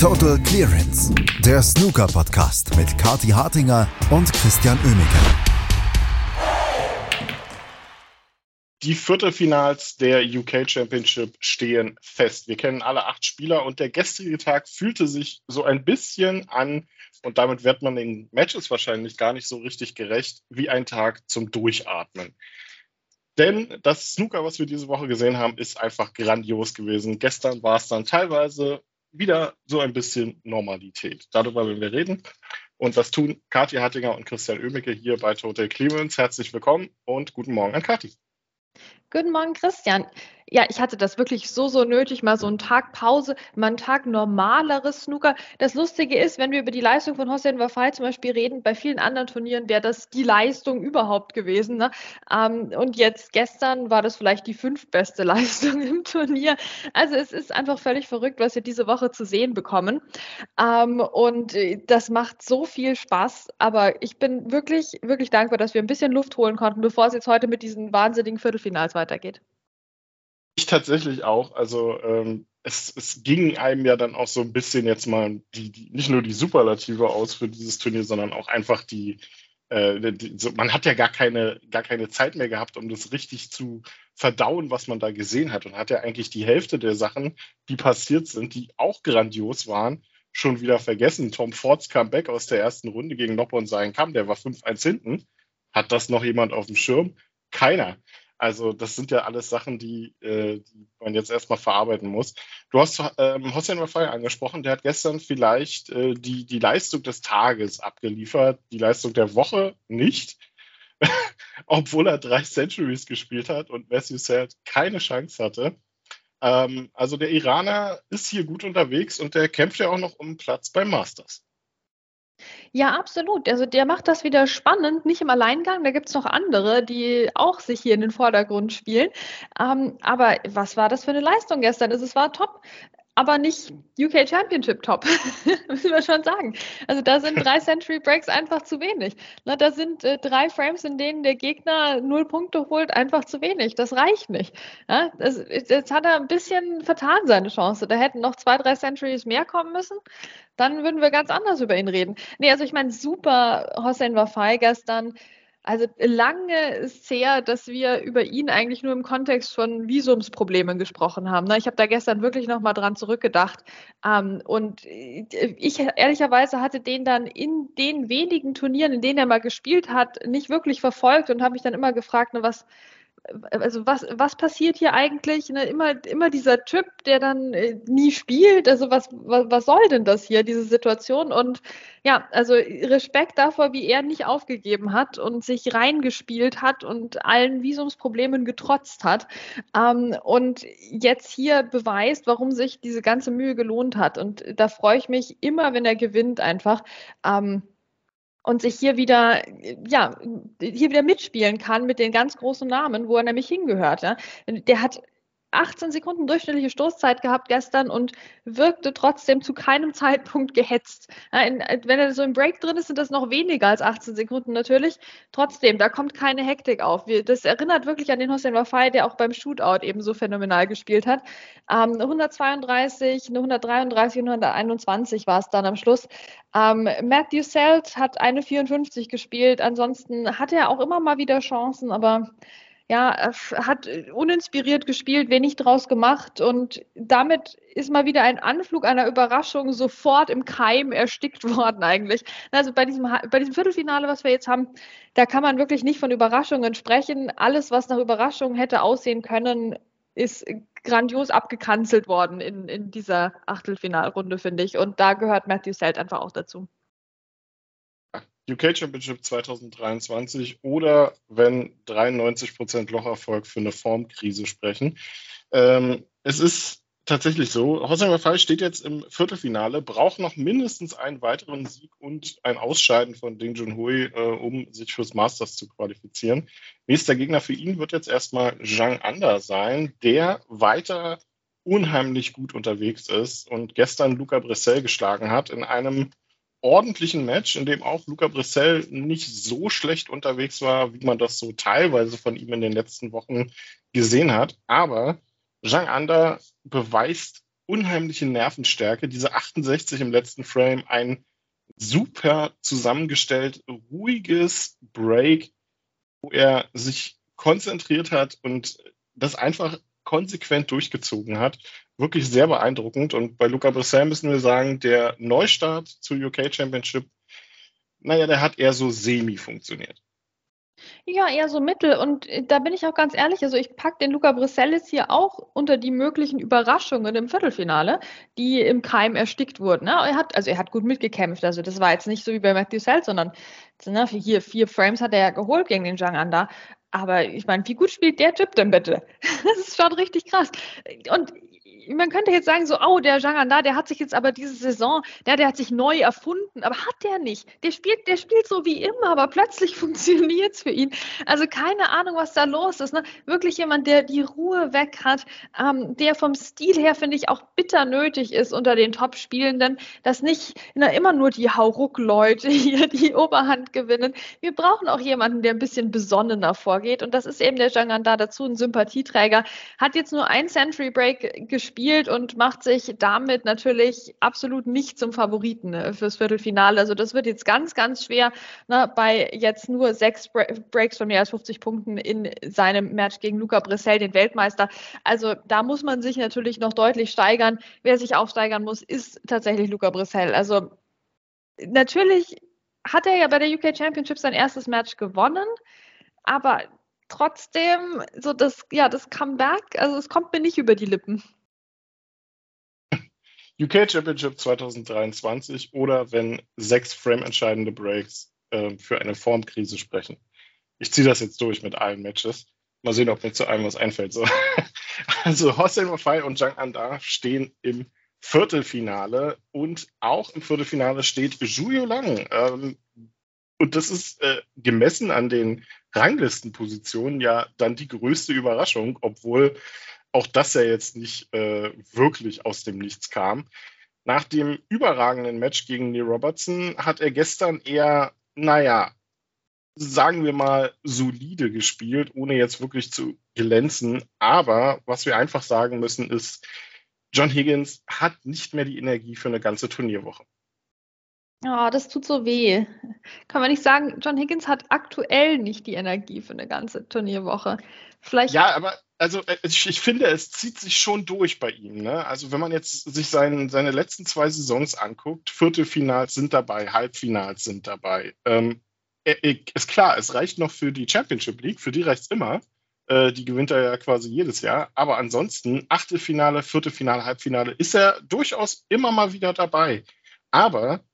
Total Clearance, der Snooker-Podcast mit Kati Hartinger und Christian Oemeke. Die Viertelfinals der UK Championship stehen fest. Wir kennen alle acht Spieler und der gestrige Tag fühlte sich so ein bisschen an, und damit wird man den Matches wahrscheinlich gar nicht so richtig gerecht, wie ein Tag zum Durchatmen. Denn das Snooker, was wir diese Woche gesehen haben, ist einfach grandios gewesen. Gestern war es dann teilweise wieder so ein bisschen Normalität. Darüber werden wir reden. Und das tun Kathi Hattinger und Christian Oemicke hier bei Total Clearance. Herzlich willkommen und guten Morgen an Kathi. Guten Morgen, Christian. Ja, ich hatte das wirklich so, so nötig, mal so einen Tag Pause, mal einen Tag normaleres Snooker. Das Lustige ist, wenn wir über die Leistung von Hossein Wafai zum Beispiel reden, bei vielen anderen Turnieren wäre das die Leistung überhaupt gewesen. Ne? Ähm, und jetzt gestern war das vielleicht die fünftbeste Leistung im Turnier. Also es ist einfach völlig verrückt, was wir diese Woche zu sehen bekommen. Ähm, und äh, das macht so viel Spaß. Aber ich bin wirklich, wirklich dankbar, dass wir ein bisschen Luft holen konnten, bevor es jetzt heute mit diesen wahnsinnigen Viertelfinals weitergeht. Ich tatsächlich auch. Also ähm, es, es, ging einem ja dann auch so ein bisschen jetzt mal die, die, nicht nur die Superlative aus für dieses Turnier, sondern auch einfach die, äh, die so, man hat ja gar keine, gar keine Zeit mehr gehabt, um das richtig zu verdauen, was man da gesehen hat. Und hat ja eigentlich die Hälfte der Sachen, die passiert sind, die auch grandios waren, schon wieder vergessen. Tom Fords Comeback aus der ersten Runde gegen Noppon sein kam, der war 5-1 hinten. Hat das noch jemand auf dem Schirm? Keiner. Also das sind ja alles Sachen, die, äh, die man jetzt erstmal verarbeiten muss. Du hast ähm, Hossein Rafai angesprochen, der hat gestern vielleicht äh, die, die Leistung des Tages abgeliefert, die Leistung der Woche nicht, obwohl er drei Centuries gespielt hat und Matthew Sad keine Chance hatte. Ähm, also der Iraner ist hier gut unterwegs und der kämpft ja auch noch um Platz beim Masters. Ja, absolut. Also der macht das wieder spannend, nicht im Alleingang. Da gibt es noch andere, die auch sich hier in den Vordergrund spielen. Ähm, aber was war das für eine Leistung gestern? Also es war top aber nicht UK Championship Top, müssen wir schon sagen. Also da sind drei Century Breaks einfach zu wenig. Na, da sind äh, drei Frames, in denen der Gegner null Punkte holt, einfach zu wenig. Das reicht nicht. Ja, das, jetzt hat er ein bisschen vertan seine Chance. Da hätten noch zwei, drei Centuries mehr kommen müssen. Dann würden wir ganz anders über ihn reden. Nee, also ich meine, super Hossein Wafai gestern also lange ist es her, dass wir über ihn eigentlich nur im Kontext von Visumsproblemen gesprochen haben. Ne? Ich habe da gestern wirklich nochmal dran zurückgedacht. Ähm, und ich ehrlicherweise hatte den dann in den wenigen Turnieren, in denen er mal gespielt hat, nicht wirklich verfolgt und habe mich dann immer gefragt, ne, was, also was, was passiert hier eigentlich? Ne, immer, immer dieser Typ, der dann äh, nie spielt. Also was, was, was soll denn das hier, diese Situation? Und ja, also Respekt davor, wie er nicht aufgegeben hat und sich reingespielt hat und allen Visumsproblemen getrotzt hat. Ähm, und jetzt hier beweist, warum sich diese ganze Mühe gelohnt hat. Und da freue ich mich immer, wenn er gewinnt, einfach. Ähm, und sich hier wieder, ja, hier wieder mitspielen kann mit den ganz großen Namen, wo er nämlich hingehört. Ja. Der hat 18 Sekunden durchschnittliche Stoßzeit gehabt gestern und wirkte trotzdem zu keinem Zeitpunkt gehetzt. In, wenn er so im Break drin ist, sind das noch weniger als 18 Sekunden natürlich. Trotzdem, da kommt keine Hektik auf. Das erinnert wirklich an den Hossein Wafai, der auch beim Shootout eben so phänomenal gespielt hat. Ähm, 132, 133 und 121 war es dann am Schluss. Ähm, Matthew Selt hat eine 54 gespielt. Ansonsten hat er auch immer mal wieder Chancen, aber ja, hat uninspiriert gespielt, wenig draus gemacht und damit ist mal wieder ein Anflug einer Überraschung sofort im Keim erstickt worden eigentlich. Also bei diesem, bei diesem Viertelfinale, was wir jetzt haben, da kann man wirklich nicht von Überraschungen sprechen. Alles, was nach Überraschung hätte aussehen können, ist grandios abgekanzelt worden in, in dieser Achtelfinalrunde, finde ich. Und da gehört Matthew Selt einfach auch dazu. UK Championship 2023 oder wenn 93% Locherfolg für eine Formkrise sprechen. Ähm, es ist tatsächlich so, Hossein Wafai steht jetzt im Viertelfinale, braucht noch mindestens einen weiteren Sieg und ein Ausscheiden von Ding Junhui, äh, um sich fürs Masters zu qualifizieren. Nächster Gegner für ihn wird jetzt erstmal Zhang Anda sein, der weiter unheimlich gut unterwegs ist und gestern Luca Bressel geschlagen hat in einem ordentlichen Match, in dem auch Luca Brissell nicht so schlecht unterwegs war, wie man das so teilweise von ihm in den letzten Wochen gesehen hat. Aber Zhang Anda beweist unheimliche Nervenstärke, diese 68 im letzten Frame, ein super zusammengestellt, ruhiges Break, wo er sich konzentriert hat und das einfach konsequent durchgezogen hat. Wirklich sehr beeindruckend. Und bei Luca Brissell müssen wir sagen, der Neustart zur UK Championship, naja, der hat eher so semi funktioniert. Ja, eher so mittel. Und äh, da bin ich auch ganz ehrlich, also ich packe den Luca Brissellis hier auch unter die möglichen Überraschungen im Viertelfinale, die im Keim erstickt wurden. Ne? Er hat, also er hat gut mitgekämpft. Also das war jetzt nicht so wie bei Matthew Sells, sondern hier vier Frames hat er ja geholt gegen den Zhang Anda. Aber ich meine, wie gut spielt der Typ denn bitte? Das ist schon richtig krass. Und man könnte jetzt sagen, so, oh, der Janganda, der hat sich jetzt aber diese Saison, der, der hat sich neu erfunden, aber hat der nicht. Der spielt, der spielt so wie immer, aber plötzlich funktioniert es für ihn. Also keine Ahnung, was da los ist. Ne? Wirklich jemand, der die Ruhe weg hat, ähm, der vom Stil her, finde ich, auch bitter nötig ist unter den Top-Spielenden, dass nicht na, immer nur die Hauruck-Leute hier die Oberhand gewinnen. Wir brauchen auch jemanden, der ein bisschen besonnener vorgeht und das ist eben der Janganda dazu, ein Sympathieträger. Hat jetzt nur ein Century Break gespielt spielt und macht sich damit natürlich absolut nicht zum Favoriten ne, fürs Viertelfinale. Also das wird jetzt ganz, ganz schwer ne, bei jetzt nur sechs Breaks von mehr als 50 Punkten in seinem Match gegen Luca Brissell, den Weltmeister. Also da muss man sich natürlich noch deutlich steigern. Wer sich aufsteigern muss, ist tatsächlich Luca Brissell. Also natürlich hat er ja bei der UK Championship sein erstes Match gewonnen, aber trotzdem so das ja das Comeback, also es kommt mir nicht über die Lippen. UK Championship 2023 oder wenn sechs frame-entscheidende Breaks äh, für eine Formkrise sprechen. Ich ziehe das jetzt durch mit allen Matches. Mal sehen, ob mir zu einem was einfällt. So. Also Hossein Mafai und Zhang Anda stehen im Viertelfinale und auch im Viertelfinale steht Zhu Lang. Ähm, und das ist äh, gemessen an den Ranglistenpositionen ja dann die größte Überraschung, obwohl auch das ja jetzt nicht äh, wirklich aus dem Nichts kam. Nach dem überragenden Match gegen Neil Robertson hat er gestern eher, naja, sagen wir mal, solide gespielt, ohne jetzt wirklich zu glänzen. Aber was wir einfach sagen müssen, ist, John Higgins hat nicht mehr die Energie für eine ganze Turnierwoche. Oh, das tut so weh. Kann man nicht sagen, John Higgins hat aktuell nicht die Energie für eine ganze Turnierwoche. Vielleicht. Ja, aber also äh, ich, ich, finde, es zieht sich schon durch bei ihm. Ne? Also wenn man jetzt sich sein, seine letzten zwei Saisons anguckt, Viertelfinals sind dabei, Halbfinals sind dabei. Ähm, ist klar, es reicht noch für die Championship League, für die reicht es immer. Äh, die gewinnt er ja quasi jedes Jahr. Aber ansonsten, Achtelfinale, Viertelfinale, Halbfinale, ist er durchaus immer mal wieder dabei. Aber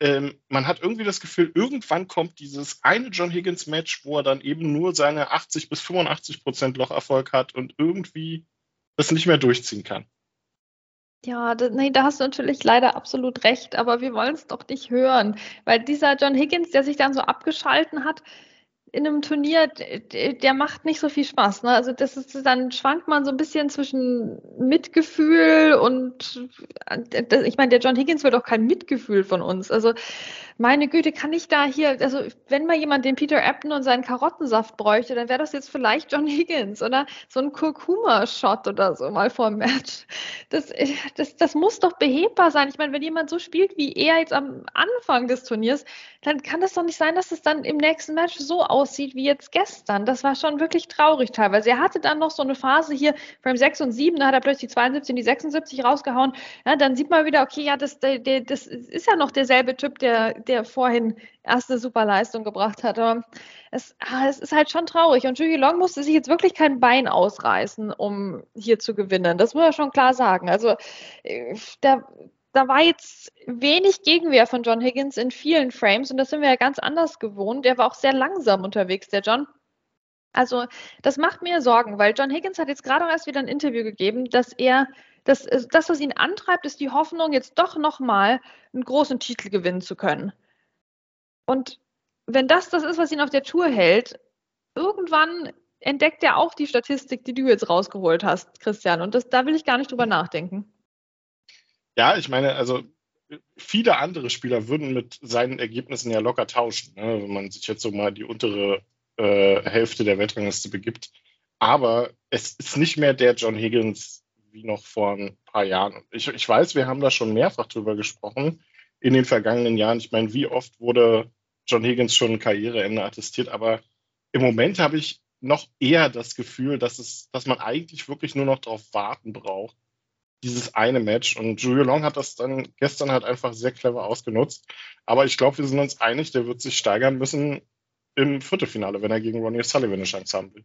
ähm, man hat irgendwie das Gefühl, irgendwann kommt dieses eine John Higgins Match, wo er dann eben nur seine 80 bis 85 Prozent Locherfolg hat und irgendwie das nicht mehr durchziehen kann. Ja, da, nee, da hast du natürlich leider absolut recht, aber wir wollen es doch nicht hören, weil dieser John Higgins, der sich dann so abgeschalten hat, in einem Turnier, der macht nicht so viel Spaß. Ne? Also das ist, dann schwankt man so ein bisschen zwischen Mitgefühl und ich meine, der John Higgins will doch kein Mitgefühl von uns. Also meine Güte, kann ich da hier, also wenn mal jemand den Peter Ebden und seinen Karottensaft bräuchte, dann wäre das jetzt vielleicht John Higgins oder so ein Kurkuma-Shot oder so mal vor dem Match. Das, das, das muss doch behebbar sein. Ich meine, wenn jemand so spielt wie er jetzt am Anfang des Turniers, dann kann das doch nicht sein, dass es dann im nächsten Match so aussieht wie jetzt gestern. Das war schon wirklich traurig teilweise. Er hatte dann noch so eine Phase hier, Frame 6 und 7, da hat er plötzlich die 72 und die 76 rausgehauen. Ja, dann sieht man wieder, okay, ja, das, der, der, das ist ja noch derselbe Typ, der vorhin erste super Leistung gebracht hat. Aber es, ah, es ist halt schon traurig. Und Julie Long musste sich jetzt wirklich kein Bein ausreißen, um hier zu gewinnen. Das muss man schon klar sagen. Also äh, da, da war jetzt wenig Gegenwehr von John Higgins in vielen Frames und das sind wir ja ganz anders gewohnt. Der war auch sehr langsam unterwegs, der John. Also das macht mir Sorgen, weil John Higgins hat jetzt gerade erst wieder ein Interview gegeben, dass er das, das, was ihn antreibt, ist die Hoffnung, jetzt doch nochmal einen großen Titel gewinnen zu können. Und wenn das das ist, was ihn auf der Tour hält, irgendwann entdeckt er auch die Statistik, die du jetzt rausgeholt hast, Christian. Und das, da will ich gar nicht drüber nachdenken. Ja, ich meine, also viele andere Spieler würden mit seinen Ergebnissen ja locker tauschen, ne, wenn man sich jetzt so mal die untere äh, Hälfte der Weltrangliste begibt. Aber es ist nicht mehr der John Higgins wie noch vor ein paar Jahren. Ich, ich weiß, wir haben da schon mehrfach drüber gesprochen in den vergangenen Jahren. Ich meine, wie oft wurde John Higgins schon ein Karriereende attestiert, aber im Moment habe ich noch eher das Gefühl, dass, es, dass man eigentlich wirklich nur noch darauf warten braucht, dieses eine Match. Und Julio Long hat das dann gestern halt einfach sehr clever ausgenutzt. Aber ich glaube, wir sind uns einig, der wird sich steigern müssen im Viertelfinale, wenn er gegen Ronnie Sullivan eine Chance haben will.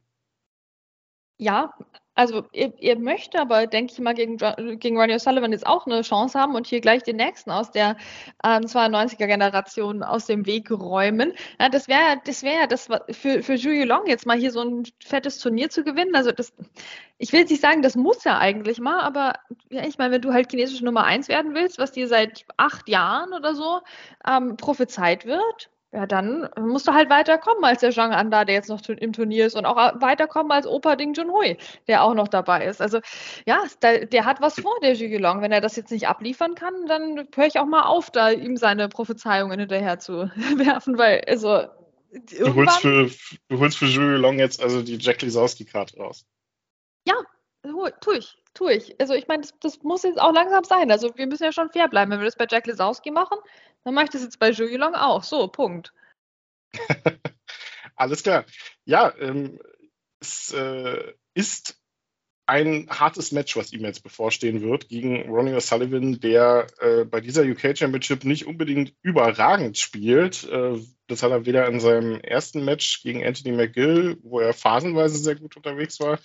Ja, also er, er möchte aber, denke ich mal, gegen, gegen Ronnie O'Sullivan jetzt auch eine Chance haben und hier gleich den nächsten aus der ähm, 92er-Generation aus dem Weg räumen. Ja, das wäre das wäre das für, für Julio Long jetzt mal hier so ein fettes Turnier zu gewinnen. Also das, ich will jetzt nicht sagen, das muss er eigentlich mal, aber ja, ich meine, wenn du halt chinesische Nummer eins werden willst, was dir seit acht Jahren oder so ähm, prophezeit wird, ja, dann musst du halt weiterkommen als der Zhang Anda, der jetzt noch im Turnier ist und auch weiterkommen als Opa Ding Junhui, der auch noch dabei ist. Also ja, der, der hat was vor, der Long. Wenn er das jetzt nicht abliefern kann, dann höre ich auch mal auf, da ihm seine Prophezeiungen hinterher zu werfen, weil also Du holst für, du holst für Long jetzt also die Jack Lisowski-Karte raus. Ja, tue ich, tue ich. Also ich meine, das, das, muss jetzt auch langsam sein. Also wir müssen ja schon fair bleiben. Wenn wir das bei Jack Lisowski machen, dann mache ich das jetzt bei Julie Long auch. So, Punkt. Alles klar. Ja, ähm, es äh, ist ein hartes Match, was ihm jetzt bevorstehen wird, gegen Ronnie O'Sullivan, der äh, bei dieser UK Championship nicht unbedingt überragend spielt. Äh, das hat er weder in seinem ersten Match gegen Anthony McGill, wo er phasenweise sehr gut unterwegs war,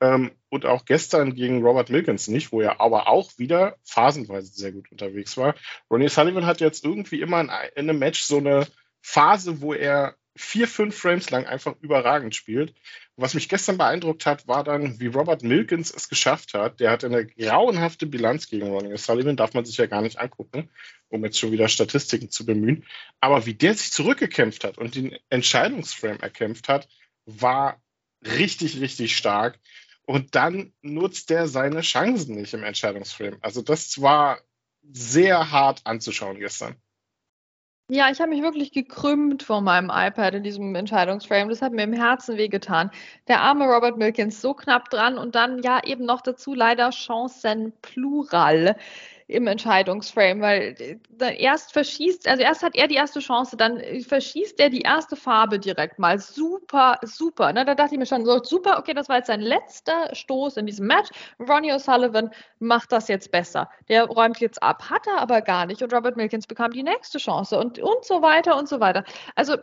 ähm, und auch gestern gegen Robert Milkins nicht, wo er aber auch wieder phasenweise sehr gut unterwegs war. Ronnie Sullivan hat jetzt irgendwie immer in, in einem Match so eine Phase, wo er vier, fünf Frames lang einfach überragend spielt. was mich gestern beeindruckt hat, war dann, wie Robert Milkins es geschafft hat. Der hatte eine grauenhafte Bilanz gegen Ronnie Sullivan, darf man sich ja gar nicht angucken, um jetzt schon wieder Statistiken zu bemühen. Aber wie der sich zurückgekämpft hat und den Entscheidungsframe erkämpft hat, war richtig, richtig stark. Und dann nutzt er seine Chancen nicht im Entscheidungsframe. Also das war sehr hart anzuschauen gestern. Ja, ich habe mich wirklich gekrümmt vor meinem iPad in diesem Entscheidungsframe. Das hat mir im Herzen wehgetan. Der arme Robert Milkins so knapp dran und dann ja eben noch dazu leider Chancen plural im Entscheidungsframe, weil äh, erst verschießt, also erst hat er die erste Chance, dann äh, verschießt er die erste Farbe direkt mal. Super, super. Ne? Da dachte ich mir schon so, super, okay, das war jetzt sein letzter Stoß in diesem Match. Ronnie O'Sullivan macht das jetzt besser. Der räumt jetzt ab, hat er aber gar nicht. Und Robert Milkins bekam die nächste Chance und, und so weiter und so weiter. Also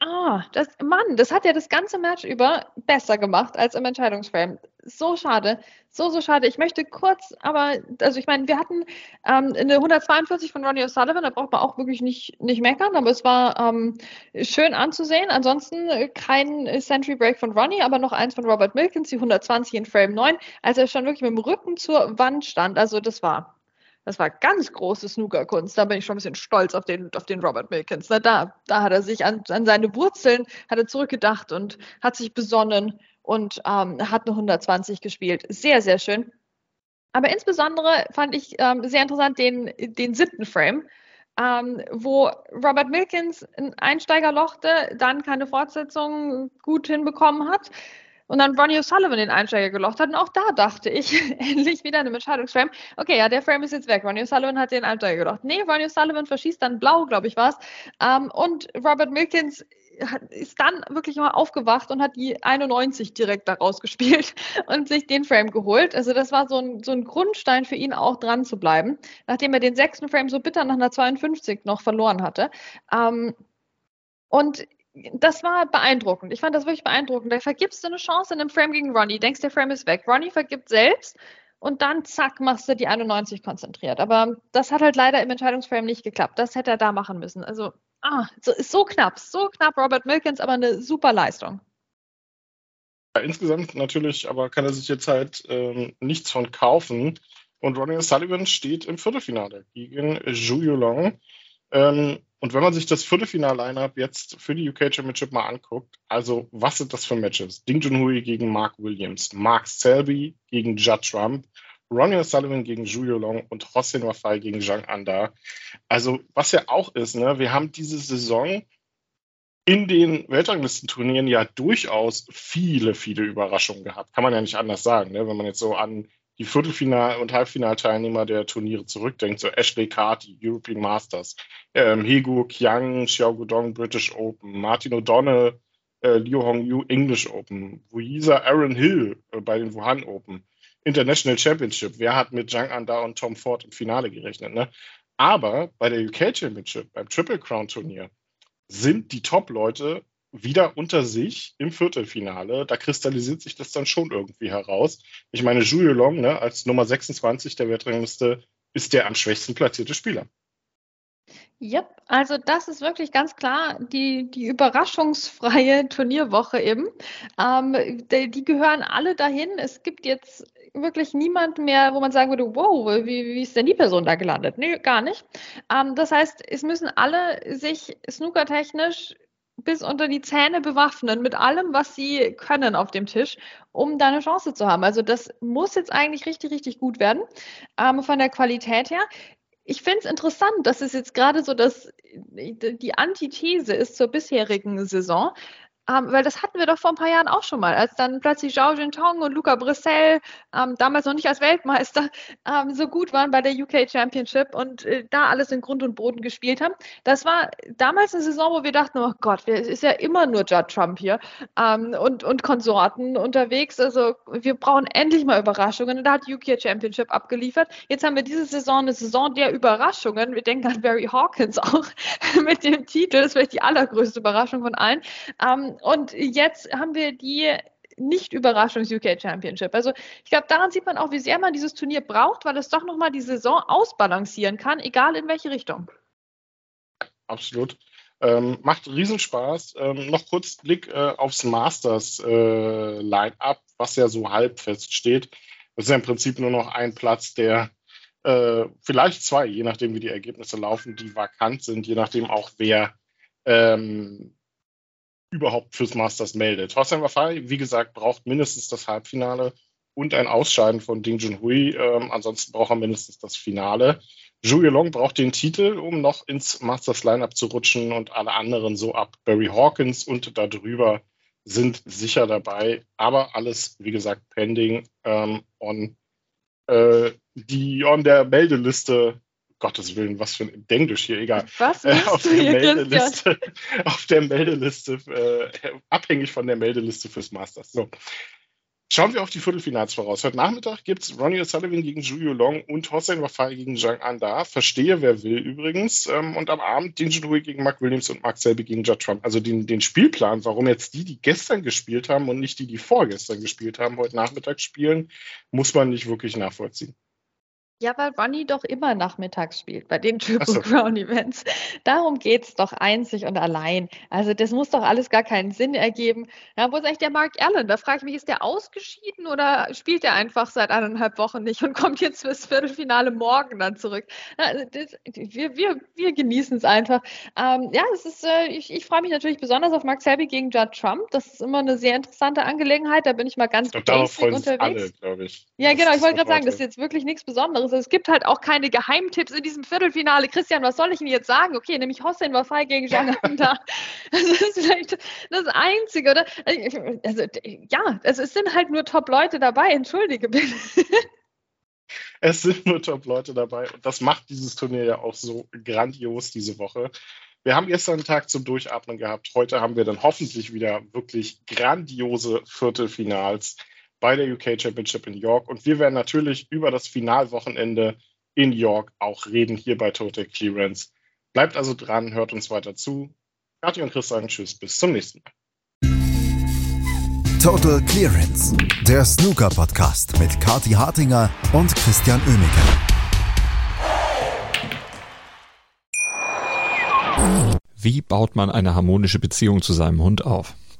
Ah, das, Mann, das hat ja das ganze Match über besser gemacht als im Entscheidungsframe. So schade, so, so schade. Ich möchte kurz, aber, also ich meine, wir hatten ähm, eine 142 von Ronnie O'Sullivan, da braucht man auch wirklich nicht, nicht meckern, aber es war ähm, schön anzusehen. Ansonsten kein Century Break von Ronnie, aber noch eins von Robert Milkins, die 120 in Frame 9, als er schon wirklich mit dem Rücken zur Wand stand. Also das war das war ganz große Snookerkunst. Da bin ich schon ein bisschen stolz auf den, auf den Robert Milkins. Da, da hat er sich an, an seine Wurzeln hat er zurückgedacht und hat sich besonnen und ähm, hat eine 120 gespielt. Sehr, sehr schön. Aber insbesondere fand ich ähm, sehr interessant den, den siebten Frame, ähm, wo Robert Milkins ein Einsteiger lochte, dann keine Fortsetzung gut hinbekommen hat und dann Ronnie O'Sullivan den Einsteiger gelocht hat. Und auch da dachte ich, endlich wieder eine Entscheidungsframe. Okay, ja, der Frame ist jetzt weg. Ronnie O'Sullivan hat den Einsteiger gelocht. Nee, Ronnie O'Sullivan verschießt dann blau, glaube ich, war es. Ähm, und Robert Milkins ist dann wirklich mal aufgewacht und hat die 91 direkt daraus gespielt und sich den Frame geholt. Also das war so ein, so ein Grundstein für ihn auch dran zu bleiben, nachdem er den sechsten Frame so bitter nach einer 52 noch verloren hatte. Ähm, und das war beeindruckend. Ich fand das wirklich beeindruckend. Da vergibst du eine Chance in einem Frame gegen Ronnie, denkst, der Frame ist weg. Ronnie vergibt selbst und dann zack, machst du die 91 konzentriert. Aber das hat halt leider im Entscheidungsframe nicht geklappt. Das hätte er da machen müssen. Also, ah, so, so knapp, so knapp Robert Milkins, aber eine super Leistung. Ja, insgesamt natürlich, aber kann er sich jetzt halt ähm, nichts von kaufen. Und Ronnie Sullivan steht im Viertelfinale gegen Julio Long. Ähm, und wenn man sich das Viertelfinal-Line-Up jetzt für die UK Championship mal anguckt, also was sind das für Matches? Ding Junhui gegen Mark Williams, Mark Selby gegen Judd Trump, Ronnie O'Sullivan gegen Julio Long und Hossein Wafai gegen Zhang Anda. Also was ja auch ist, ne, wir haben diese Saison in den Weltranglistenturnieren ja durchaus viele, viele Überraschungen gehabt. Kann man ja nicht anders sagen. Ne? Wenn man jetzt so an die Viertelfinal- und Halbfinalteilnehmer der Turniere zurückdenkt, so Ashley Carty, European Masters, ähm, Hegu Kiang, Xiao Gudong, British Open, Martin O'Donnell, äh, Liu Hongyu, English Open, Wuisa Aaron Hill äh, bei den Wuhan Open, International Championship. Wer hat mit Zhang Anda und Tom Ford im Finale gerechnet? Ne? Aber bei der UK Championship, beim Triple Crown Turnier, sind die Top-Leute wieder unter sich im Viertelfinale. Da kristallisiert sich das dann schon irgendwie heraus. Ich meine, Julio Long ne, als Nummer 26 der Weltrangliste ist der am schwächsten platzierte Spieler. Ja, also das ist wirklich ganz klar die, die überraschungsfreie Turnierwoche eben. Ähm, die, die, gehören alle dahin. Es gibt jetzt wirklich niemand mehr, wo man sagen würde, wow, wie, wie ist denn die Person da gelandet? Nee, gar nicht. Ähm, das heißt, es müssen alle sich snookertechnisch bis unter die Zähne bewaffnen mit allem, was sie können auf dem Tisch, um da eine Chance zu haben. Also das muss jetzt eigentlich richtig, richtig gut werden ähm, von der Qualität her. Ich finde es interessant, dass es jetzt gerade so dass die Antithese ist zur bisherigen Saison. Ähm, weil das hatten wir doch vor ein paar Jahren auch schon mal, als dann plötzlich Zhao Jintong und Luca Brissell, ähm, damals noch nicht als Weltmeister, ähm, so gut waren bei der UK Championship und äh, da alles in Grund und Boden gespielt haben. Das war damals eine Saison, wo wir dachten, oh Gott, es ist ja immer nur Judd Trump hier ähm, und, und Konsorten unterwegs. Also wir brauchen endlich mal Überraschungen. Und da hat UK Championship abgeliefert. Jetzt haben wir diese Saison eine Saison der Überraschungen. Wir denken an Barry Hawkins auch mit dem Titel. Das ist vielleicht die allergrößte Überraschung von allen. Und jetzt haben wir die nicht-Überraschungs-UK Championship. Also ich glaube, daran sieht man auch, wie sehr man dieses Turnier braucht, weil es doch nochmal die Saison ausbalancieren kann, egal in welche Richtung. Absolut. Ähm, macht Riesenspaß. Ähm, noch kurz Blick äh, aufs Masters äh, Line-Up, was ja so halb feststeht. Das ist ja im Prinzip nur noch ein Platz, der äh, vielleicht zwei, je nachdem wie die Ergebnisse laufen, die vakant sind, je nachdem auch wer ähm, überhaupt fürs Masters meldet. Thorsten Wafai, wie gesagt, braucht mindestens das Halbfinale und ein Ausscheiden von Ding Junhui. Ähm, ansonsten braucht er mindestens das Finale. Zhou Long braucht den Titel, um noch ins Masters Lineup zu rutschen und alle anderen so ab. Barry Hawkins und darüber sind sicher dabei, aber alles, wie gesagt, pending ähm, on, äh, die on der Meldeliste Gottes Willen, was für ein Englisch hier, egal. Was äh, auf, der Meldeliste, auf der Meldeliste, äh, abhängig von der Meldeliste fürs Masters. So. Schauen wir auf die Viertelfinals voraus. Heute Nachmittag gibt es Ronnie O'Sullivan gegen Julio Long und Hossein Wafai gegen Zhang Anda. Verstehe, wer will übrigens. Ähm, und am Abend Ding Junhui gegen Mark Williams und Mark Selby gegen Judd Trump. Also den, den Spielplan, warum jetzt die, die gestern gespielt haben und nicht die, die vorgestern gespielt haben, heute Nachmittag spielen, muss man nicht wirklich nachvollziehen. Ja, weil Ronny doch immer nachmittags spielt bei den Triple so. Crown Events. Darum geht es doch einzig und allein. Also das muss doch alles gar keinen Sinn ergeben. Ja, wo ist eigentlich der Mark Allen? Da frage ich mich, ist der ausgeschieden oder spielt er einfach seit eineinhalb Wochen nicht und kommt jetzt fürs Viertelfinale morgen dann zurück? Also das, wir, wir, wir genießen es einfach. Ähm, ja, es ist, äh, ich, ich freue mich natürlich besonders auf Mark Selby gegen Judd Trump. Das ist immer eine sehr interessante Angelegenheit. Da bin ich mal ganz glaub, basic unterwegs. Alle, ich. Ja, genau. Ich wollte gerade sagen, das ist jetzt wirklich nichts Besonderes anderes. Es gibt halt auch keine Geheimtipps in diesem Viertelfinale. Christian, was soll ich Ihnen jetzt sagen? Okay, nämlich Hossein Wafai gegen Jean da. Das ist vielleicht das Einzige, oder? Also, ja, es sind halt nur Top-Leute dabei. Entschuldige bitte. Es sind nur Top-Leute dabei und das macht dieses Turnier ja auch so grandios diese Woche. Wir haben gestern einen Tag zum Durchatmen gehabt. Heute haben wir dann hoffentlich wieder wirklich grandiose Viertelfinals bei der UK Championship in York. Und wir werden natürlich über das Finalwochenende in York auch reden, hier bei Total Clearance. Bleibt also dran, hört uns weiter zu. Kathi und Chris sagen Tschüss, bis zum nächsten Mal. Total Clearance, der Snooker-Podcast mit Kathi Hartinger und Christian Oemeke. Wie baut man eine harmonische Beziehung zu seinem Hund auf?